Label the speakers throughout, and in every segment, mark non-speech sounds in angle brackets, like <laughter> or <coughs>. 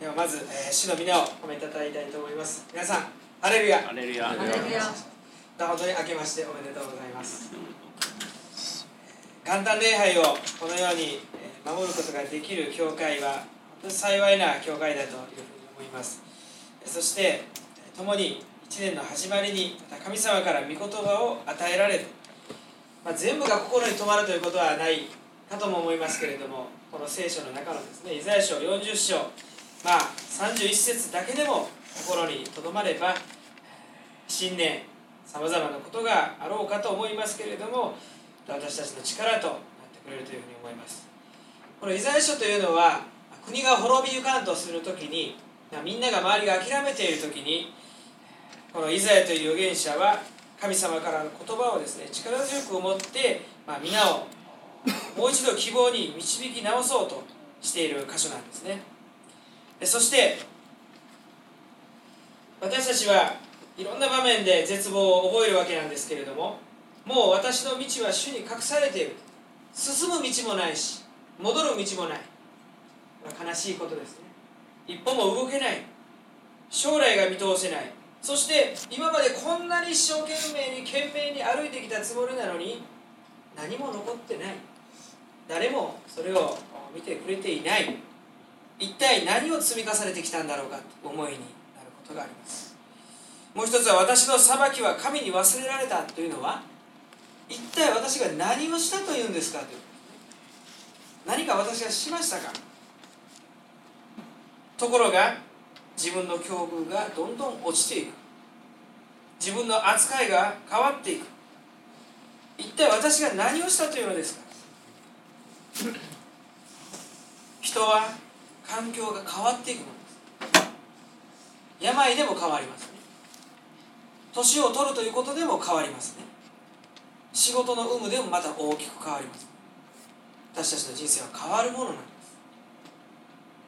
Speaker 1: ではまず、えー、主の皆を褒めたたえたいと思います。皆さんハレルヤ。
Speaker 2: ハレルヤ。
Speaker 3: ハレルヤ。
Speaker 1: 本当に明けましておめでとうございます。元旦礼拝をこのようにえー守ることができる教会は本当に幸いな教会だというふうに思います。そしてえー共に一年の始まりにまた神様から御言葉を与えられる、まあ、全部が心に留まるということはないかとも思いますけれどもこの聖書の中のですねイザヤ書40章まあ31節だけでも心にとどまれば新年さまざまなことがあろうかと思いますけれども私たちの力となってくれるというふうに思います。このイザヤ書というのは国が滅びゆかんとするときにみんなが周りが諦めているときにこのイザヤという預言者は神様からの言葉をですね力強く思って、まあ、皆をもう一度希望に導き直そうとしている箇所なんですね。そして私たちはいろんな場面で絶望を覚えるわけなんですけれどももう私の道は主に隠されている。進む道もないし戻る道もない。悲しいことですね。一歩も動けない。将来が見通せない。そして今までこんなに一生懸命に懸命に歩いてきたつもりなのに何も残ってない。誰もそれを見てくれていない。一体何を積み重ねてきたんだろうかと思いになることがあります。もう一つは私の裁きは神に忘れられたというのは一体私が何をしたというんですかという。何か私がしましたか。ところが自分の境遇がどんどん落ちていく。自分の扱いが変わっていく。一体私が何をしたというのですか。人は環境が変わっていくのです。病でも変わりますね。年を取るということでも変わりますね。仕事の有無でもまた大きく変わります。私たちの人生は変わるものなんで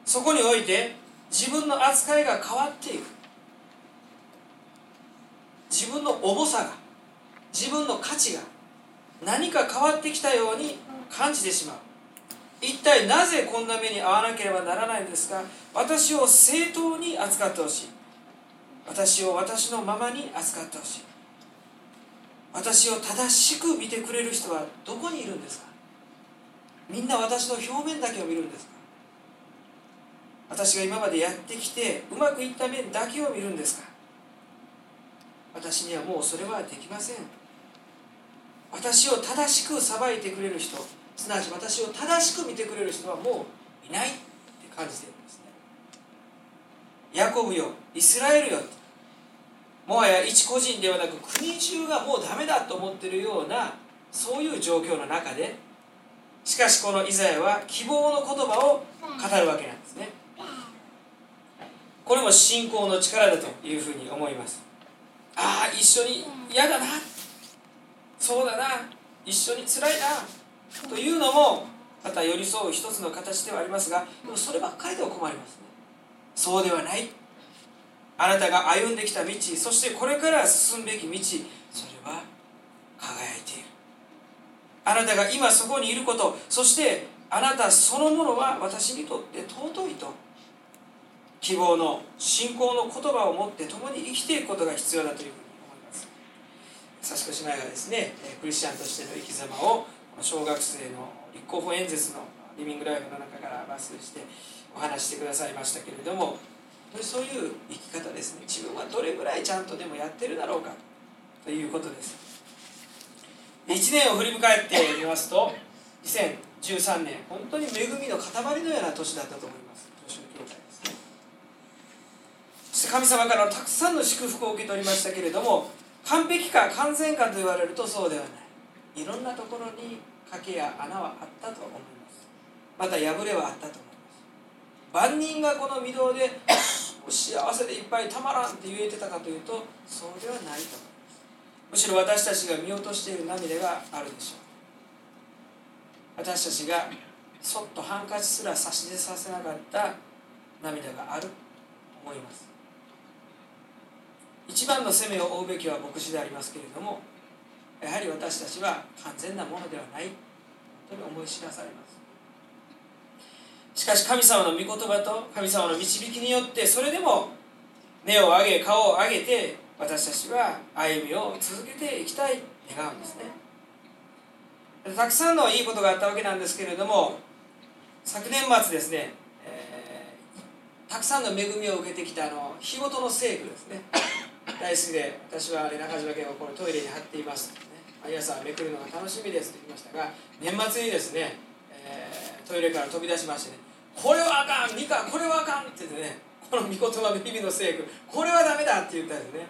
Speaker 1: す。そこにおいて自分の扱いが変わっていく。自分の重さが自分の価値が何か変わってきたように感じてしまう。一体なぜこんな目に遭わなければならないんですか？私を正当に扱ってほしい。私を私のままに扱ってほしい。私を正しく見てくれる人はどこにいるんですか？みんな私の表面だけを見るんですか？私が今までやってきてうまくいった面だけを見るんですか？私にはもうそれはできません。私を正しく裁いてくれる人すなわち私を正しく見てくれる人はもういないって感じてるんですね。ヤコブよイスラエルよもはや一個人ではなく国中がもうダメだと思ってるようなそういう状況の中で。しかしこのイザヤは希望の言葉を語るわけなんですね。これも信仰の力だというふうに思います。ああ一緒に嫌だな。そうだな。一緒に辛いな。というのもまた寄り添う一つの形ではありますがでもそればっかりでは困りますね。そうではない。あなたが歩んできた道そしてこれから進むべき道それは輝いている。あなたが今そこにいることそしてあなたそのものは私にとって尊いと。希望の信仰の言葉を持って共に生きていくことが必要だというふうに思います。佐志子姉妹がですねクリスチャンとしての生き様を小学生の立候補演説のリビングライフの中から抜粋してお話してくださいましたけれどもそういう生き方ですね。自分はどれぐらいちゃんとでもやってるだろうかということです。1年を振り返ってみますと2013年本当に恵みの塊のような年だったと思います。年の教会ですね。そして神様からたくさんの祝福を受け取りましたけれども完璧か完全かと言われるとそうではない。いろんなところに賭けや穴はあったと思います。また破れはあったと思います。万人がこの御堂で <coughs> 幸せでいっぱいたまらんって言えてたかというとそうではないと思います。むしろ私たちが見落としている涙があるでしょう。私たちがそっとハンカチすら差し出させなかった涙がある。と思います。一番の責めを負うべきは牧師でありますけれどもやはり私たちは完全なものではない。と思い知らされます。しかし神様の御言葉と神様の導きによってそれでも目を上げ顔を上げて私たちは歩みを続けていきたい。願うんですね。たくさんのいいことがあったわけなんですけれども昨年末ですね、えー、たくさんの恵みを受けてきたあの日ごとの聖句ですね。大好きで私はあれ中島家をこれトイレに貼っています、毎朝めくるのが楽しみです。と言いましたが年末にです。ね、えー、トイレから飛び出しましてねこれはあかんミカこれはあかんって言ってねこの御言葉の日々の聖句これはダメだって言ったんです。ね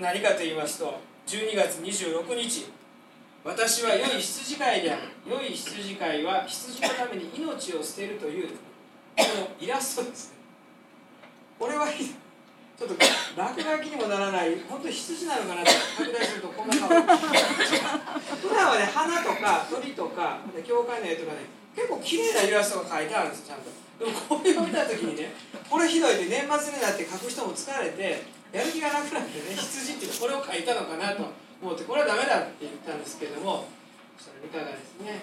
Speaker 1: 何かと言います。と12月26日私は良い羊飼いである良い羊飼いは羊のために命を捨てるというこのイラストです。ねこれはちょっと落書きにもならない本当羊なのかなって拡大するとこんな顔。普段はね花とか鳥とか教会の絵とかね結構綺麗なイラストが描いてあるんですちゃんと。でもこういうの見た時にねこれひどいって年末になって描く人も疲れてやる気がなくなってね羊っていうこれを描いたのかなと思ってこれはダメだって言ったんですけどもそしたらいかがですね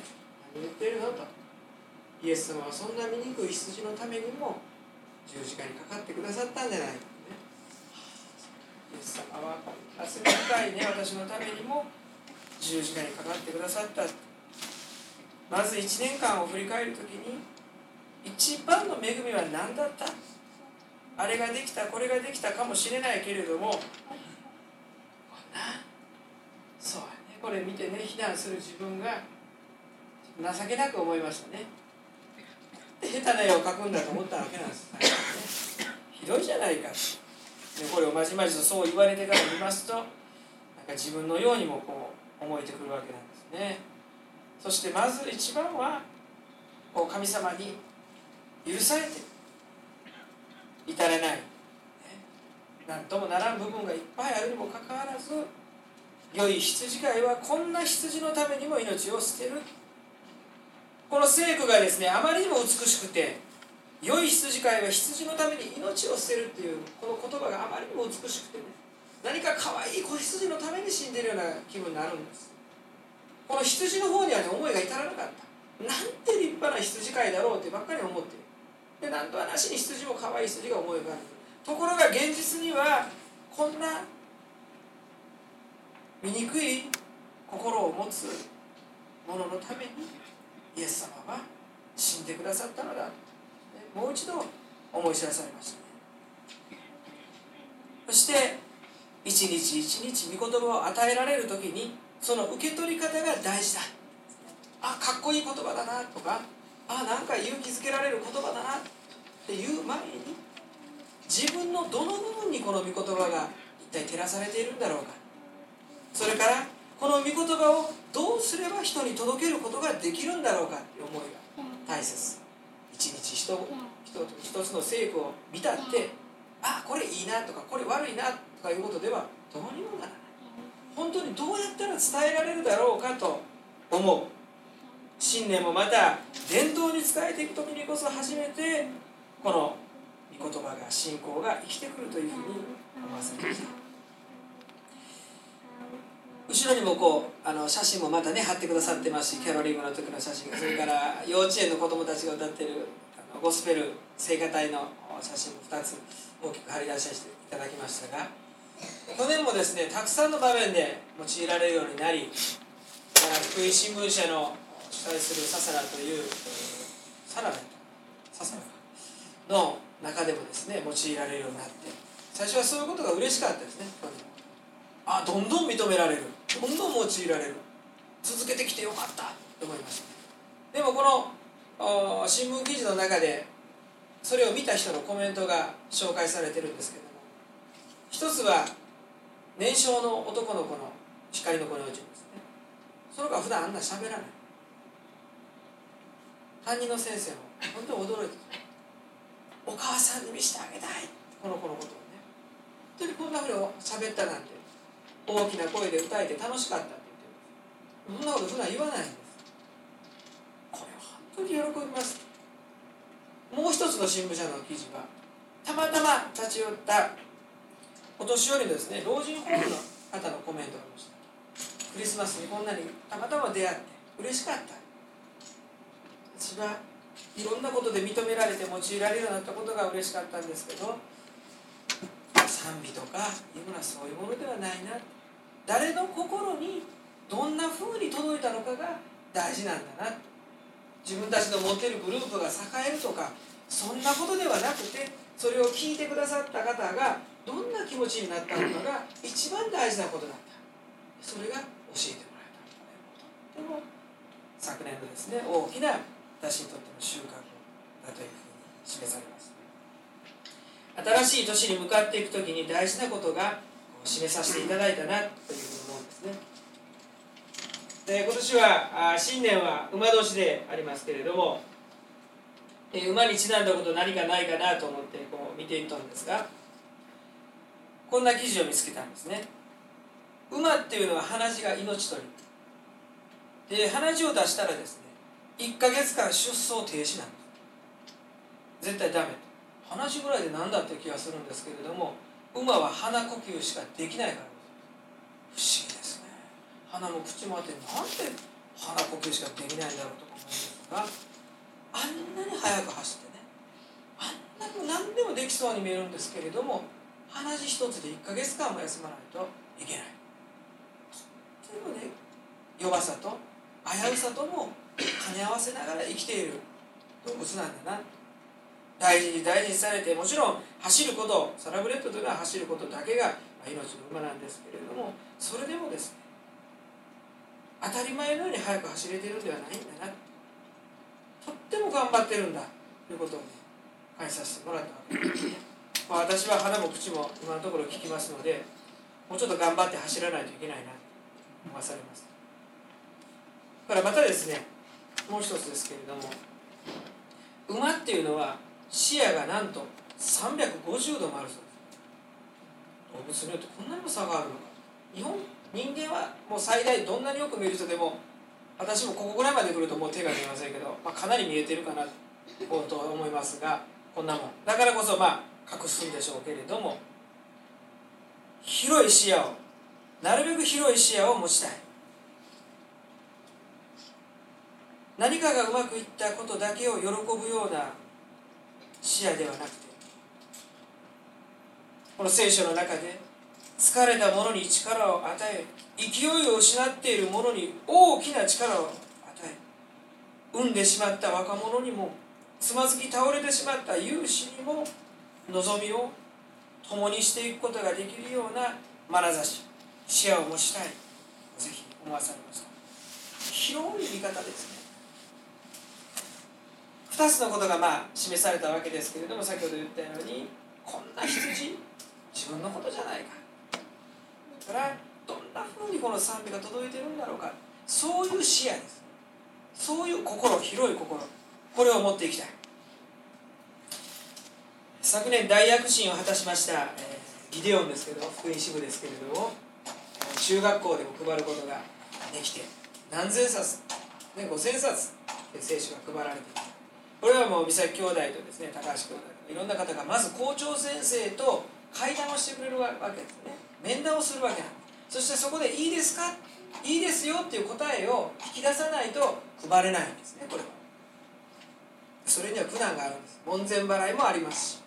Speaker 1: 何言ってるのと。イエス様はそんな醜い羊のためにも十字架にかかってくださったんじゃないか。イエス様は厚み深いね私のためにも十字架にかかってくださった。まず1年間を振り返る時に一番の恵みは何だった？あれができたこれができたかもしれないけれどもこんなそうね。これ見てね非難する自分が情けなく思いましたね。下手な絵を描くんだと思ったわけなんです、ね、ひどいじゃないか。でこれをまじまじとそう言われてから見ますとなんか自分のようにもこう思えてくるわけなんですね。そしてまず一番はこう神様に許されて至れない、何ともならん部分がいっぱいあるにもかかわらず良い羊飼いはこんな羊のためにも命を捨てる。この聖句がですねあまりにも美しくて良い羊飼いは羊のために命を捨てるっていうこの言葉があまりにも美しくてね何か可愛い子羊のために死んでるような気分になるんです。この羊の方にはね思いが至らなかった。なんて立派な羊飼いだろうってばっかり思ってる。でなんとはなしに羊も可愛い羊が思い浮かんでところが現実にはこんな醜い心を持つ者のためにイエス様は死んでくださったのだ。もう一度思い知らされましたそして一日一日御言葉を与えられる時にその受け取り方が大事だ。あかっこいい言葉だなとかあなんか勇気づけられる言葉だなっていう前に自分のどの部分にこの御言葉が一体照らされているんだろうか。それからこの御言葉をどうすれば人に届けることができるんだろうかという思いが大切。一日一一つの聖句を見たってあこれいいなとかこれ悪いなとかいうことではどうにもならない。本当にどうやったら伝えられるだろうかと思う。信念もまた伝統に使えていく時にこそ初めてこの御言葉が信仰が生きてくるというふうに思わせました後ろにもこうあの写真もまたね貼ってくださってますしキャロリングの時の写真それから幼稚園の子供たちが歌ってるあのゴスペル聖歌隊の写真も2つ大きく貼り出していただきましたが去年もですねたくさんの場面で用いられるようになり福井新聞社の主催するササラというサラダササラの中でもですね用いられるようになって最初はそういうことが嬉しかったですねあどんどん認められる。どんどん用いられる。続けてきてよかった。と思いましたでもこの新聞記事の中でそれを見た人のコメントが紹介されてるんですけども一つは年少の男の子の光の子のうちですね。その子は普段あんな喋らない。担任の先生も本当に驚いてお母さんに見せてあげたい。この子のことをね。本当にこんなふうに喋ったなんて。大きな声で歌えて楽しかったって言ってるそんなこと普段言わないんですこれは本当に喜びますもう一つの新聞社の記事はたまたま立ち寄ったお年寄りのですね老人ホームの方のコメントがありましたクリスマスにこんなにたまたま出会って嬉しかった私はいろんなことで認められて用いられるようになったことが嬉しかったんですけど賛美とかいうのはそういうものではないな。誰の心にどんなふうに届いたのかが大事なんだな。自分たちの持ってるグループが栄えるとかそんなことではなくてそれを聞いてくださった方がどんな気持ちになったのかが一番大事なことだった。それが教えてもらえたとても昨年のですね大きな私にとっての収穫だというふうに示されます。新しい年に向かっていく時に大事なことが示させていただいたなというふうに思うんですね。で今年は新年は馬年でありますけれども馬にちなんだこと何かないかなと思ってこう見ていったんですがこんな記事を見つけたんですね。馬っていうのは鼻血が命取り。で鼻血を出したらですね1ヶ月間出走停止なんです。絶対ダメ鼻血ぐらいで何だって気がするんですけれども馬は鼻呼吸しかできないから不思議ですね。鼻も口もあってなんで鼻呼吸しかできないんだろうとか思いますがあんなに速く走ってねあんなに何でもできそうに見えるんですけれども鼻血一つで1ヶ月間も休まないといけない。というので弱さと危うさとも兼ね合わせながら生きている動物なんだな。大事に大事にされてもちろん走ることサラブレッドというのは走ることだけが命の馬なんですけれどもそれでもですね当たり前のように速く走れてるんではないんだな。とっても頑張ってるんだ。ということをね感じさせてもらったわけですね、まあ、私は鼻も口も今のところ聞きますのでもうちょっと頑張って走らないといけないなと思わされます。からまたですねもう一つですけれども馬っていうのは視野がなんと350度もあるそうです。動物によってこんなにも差があるのか。日本人間はもう最大どんなによく見る人でも私もここぐらいまで来るともう手が見えませんけど、まあ、かなり見えてるかなと思いますがこんなもん。だからこそまあ隠すんでしょうけれども広い視野をなるべく広い視野を持ちたい。何かがうまくいったことだけを喜ぶような視野ではなくてこの聖書の中で疲れた者に力を与え勢いを失っている者に大きな力を与え産んでしまった若者にもつまずき倒れてしまった勇士にも望みを共にしていくことができるような眼差し視野を持ちたい。ぜひ思わされました広い見方ですね。2つのことがまあ示されたわけですけれども先ほど言ったようにこんな羊？自分のことじゃないか。だからどんなふうにこの賛美が届いてるんだろうか。そういう視野です。そういう心広い心。これを持っていきたい。昨年大躍進を果たしました、えー、ギデオンですけど福音支部ですけれども中学校でも配ることができて何千冊、ね、5千冊聖書が配られているこれはもう美咲兄弟とですね高橋兄弟。いろんな方がまず校長先生と会談をしてくれるわけですね。面談をするわけなんです。そしてそこで「いいですか?」「いいですよ」っていう答えを引き出さないと配れないんですねこれは。それには苦難があるんです。門前払いもありますし。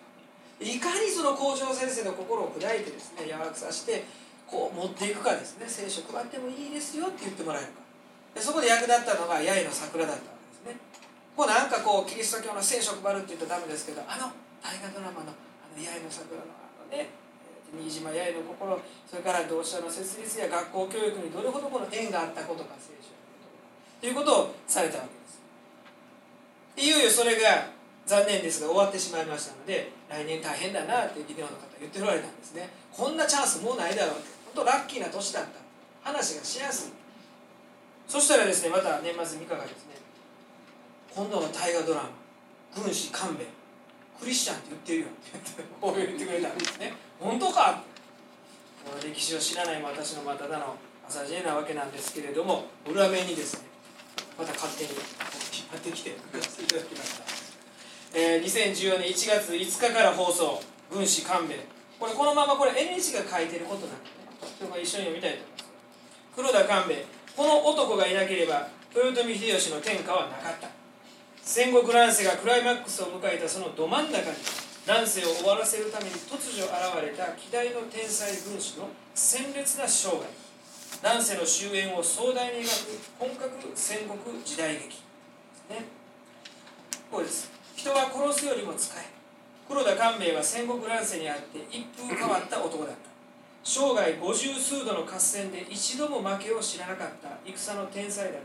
Speaker 1: いかにその校長先生の心を砕いてですね柔らかさしてこう持っていくかですね。聖書配ってもいいですよって言ってもらえるか。でそこで役立ったのが八重の桜だったわけですね。こうなんかこうキリスト教の聖書配るって言ったらダメですけどあの大河ドラマの「あの八重の桜の」あのね新島八重の心それから同志社の設立や学校教育にどれほどこの縁があったことか聖書ということをされたわけです。いよいよそれが残念ですが終わってしまいましたので来年大変だなってギデオの方言っておられたんですね。こんなチャンスもうないだろうって。本当ラッキーな年だった。話がしやすい。そしたらですねまた年末三日がですね今度の大河ドラマ「軍師勘弁」クリスチャンって言ってるよってこう言ってくれたんですね。本当か？この歴史を知らない私のまただの朝知恵なわけなんですけれども裏面にですねまた勝手に引っ張ってきていただきました、えー、2014年1月5日から放送「軍師勘弁」これこのままこれ NH が書いてることなんでね一緒に読みたいと思います。黒田官兵衛この男がいなければ豊臣秀吉の天下はなかった。戦国乱世がクライマックスを迎えたそのど真ん中に乱世を終わらせるために突如現れた希代の天才軍師の鮮烈な生涯。乱世の終焉を壮大に描く本格戦国時代劇。ね。こうです。人は殺すよりも使え。黒田官兵衛は戦国乱世にあって一風変わった男だった。生涯五十数度の合戦で一度も負けを知らなかった戦の天才だが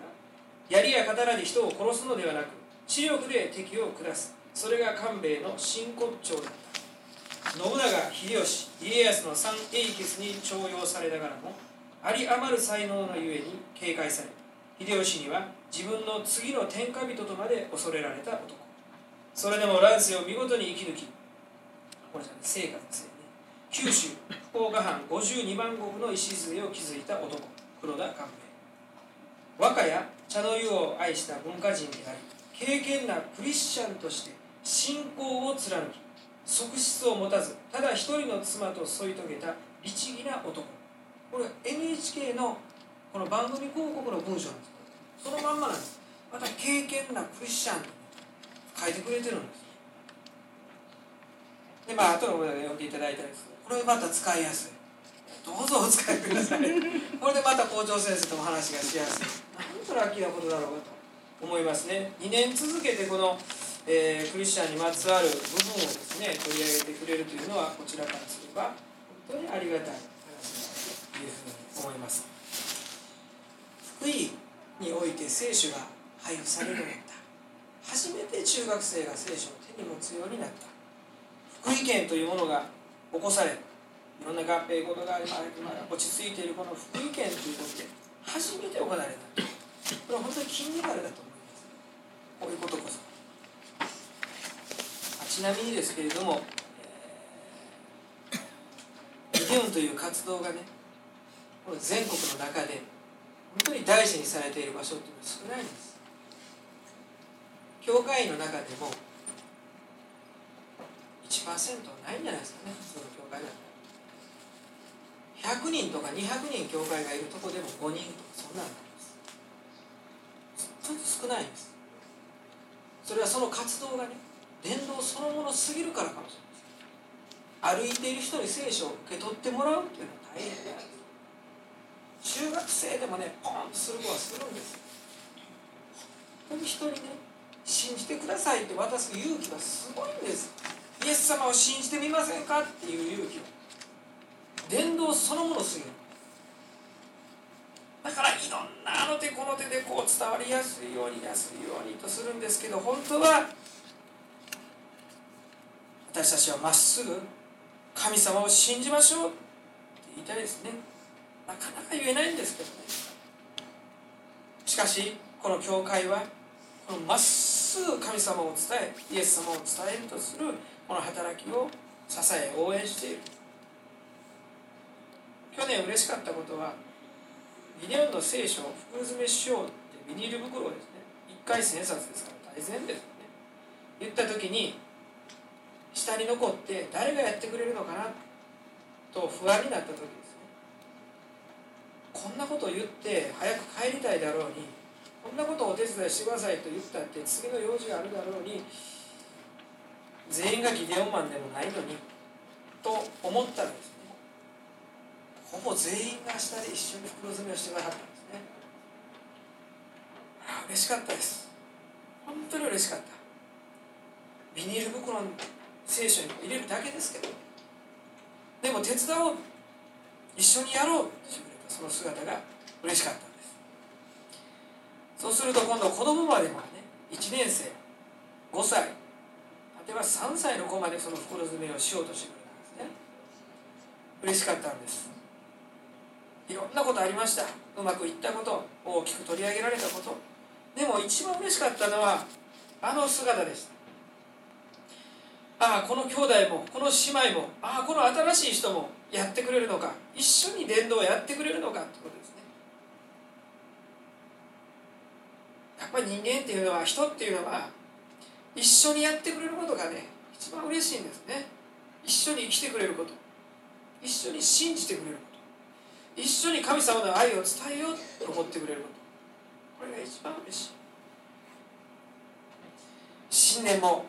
Speaker 1: 槍や刀で人を殺すのではなく知力で敵を下す。それが官兵衛の真骨頂だった。信長秀吉家康の三英傑に重用されながらもあり余る才能のゆえに警戒され秀吉には自分の次の天下人とまで恐れられた男。それでも乱世を見事に生き抜きこれじゃ成果ですね。九州福岡藩52番国の礎を築いた男黒田官兵衛。和歌や茶の湯を愛した文化人であり敬虔なクリスチャンとして信仰を貫き側室を持たずただ一人の妻と添い遂げた律儀な男。これ NHK のこの番組広告の文章なんです。そのまんまなんです。また敬虔なクリスチャンと書いてくれてるんです。でまあ後の方で読んでいただいたんですけどこれまた使いやすい。どうぞお使いください。これでまた校長先生とも話がしやすい。なんとラッキーなことだろうと。思いますね。2年続けてこの、えー、クリスチャンにまつわる部分をですね取り上げてくれるというのはこちらからすれば本当にありがたい話だというふうに思います。福井において聖書が配布されるようになった。初めて中学生が聖書を手に持つようになった。福井県というものが起こされいろんな合併事が今落ち着いているこの福井県ということで初めて行われた。これは本当に金メダルだと思います。こういうことこそ。ちなみにですけれども、えー、リデオンという活動がねこの全国の中で本当に大事にされている場所っていうのは少ないんです。教会員の中でも1%はないんじゃないですかね普通の教会だったら100人とか200人教会がいるとこでも5人とかそんなんなんです。ちょっと少ないんです。それはその活動がね伝道そのものすぎるからかもしれません。歩いている人に聖書を受け取ってもらうっていうのは大変なんです中学生でもねポンとする子はするんです本当に人にね信じてくださいって渡す勇気がすごいんです。イエス様を信じてみませんかっていう勇気。を伝道そのものすぎるだからいろんなあの手この手でこう伝わりやすいように安いようにとするんですけど本当は私たちはまっすぐ神様を信じましょうって言いたいですね。なかなか言えないんですけどね。しかしこの教会はこのまっすぐ神様を伝えイエス様を伝えるとするこの働きを支え応援している。去年嬉しかったことはビデオの聖書を袋詰めしようビニール袋をですね1回1000冊ですから大前ですよね。言った時に下に残って誰がやってくれるのかなと不安になった時ですね。こんなことを言って早く帰りたいだろうにこんなことをお手伝いしてくださいと言ったって次の用事があるだろうに全員がギデオンマンでもないのにと思ったらですね。ほぼ全員が下で一緒に袋詰めをしてくださった。嬉しかったです。本当に嬉しかった。ビニール袋の聖書に入れるだけですけど。でも手伝おう。一緒にやろうってしてくれた。その姿が嬉しかったんです。そうすると今度子供までもね1年生5歳例えば3歳の子までその袋詰めをしようとしてくれたんですね。嬉しかったんです。いろんなことありました。うまくいったこと大きく取り上げられたこと。でも一番嬉しかったのはあの姿でした。ああこの兄弟もこの姉妹もああこの新しい人もやってくれるのか。一緒に伝道をやってくれるのかってことですね。やっぱり人間っていうのは人っていうのは一緒にやってくれることがね一番嬉しいんですね。一緒に生きてくれること。一緒に信じてくれること。一緒に神様の愛を伝えようと思ってくれること。これが一番嬉しい新年も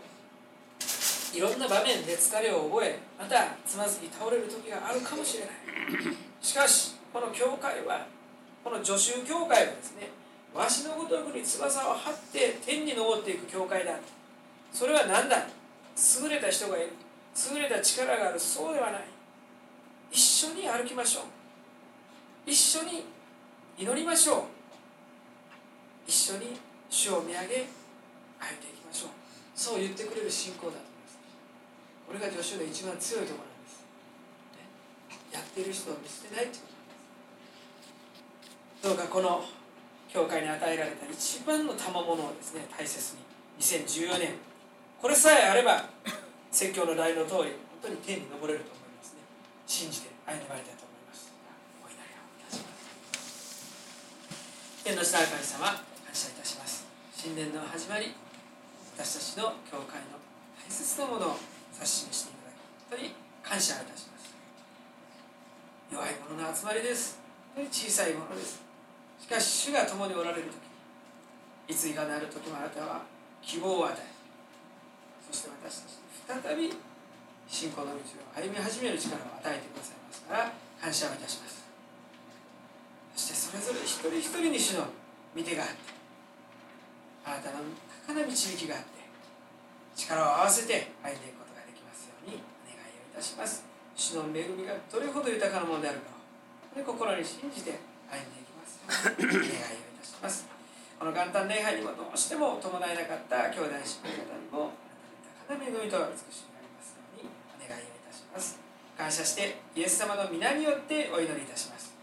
Speaker 1: いろんな場面で疲れを覚えまたつまずき倒れる時があるかもしれない。しかしこの教会はこの助手教会はですねわしのごとくに翼を張って天に昇っていく教会だ。それは何だ？優れた人がいる。優れた力があるそうではない。一緒に歩きましょう。一緒に祈りましょう。一緒に主を見上げ歩いていきましょう。そう言ってくれる信仰だと思います。これが助手の一番強いところなんです、ね、やっている人を見捨てないってことなんです。どうかこの教会に与えられた一番の賜物をですね大切に。2014年。これさえあれば説教の題の通り本当に天に昇れると思いますね。信じて歩んでまいりたいと思います。お祈りをいたします。天の下神様。新年の始まり私たちの教会の大切なものを指し示していただき本当に感謝いたします。弱い者の集まりです。本当に小さいものです。しかし主が共におられる時いついかなる時もあなたは希望を与えそして私たちに再び信仰の道を歩み始める力を与えてくださいますから感謝をいたします。そしてそれぞれ一人一人に主の見てがあってあなたの高な導きがあって力を合わせて歩んでいくことができますようにお願いをいたします。主の恵みがどれほど豊かなものであるかを心に信じて歩んでいきますようにお願いをいたします。この元旦礼拝にもどうしても伴えなかった兄弟姉妹方にもあなたの豊かな恵みと美しくなりますようにお願いをいたします。感謝してイエス様の皆によってお祈りいたします。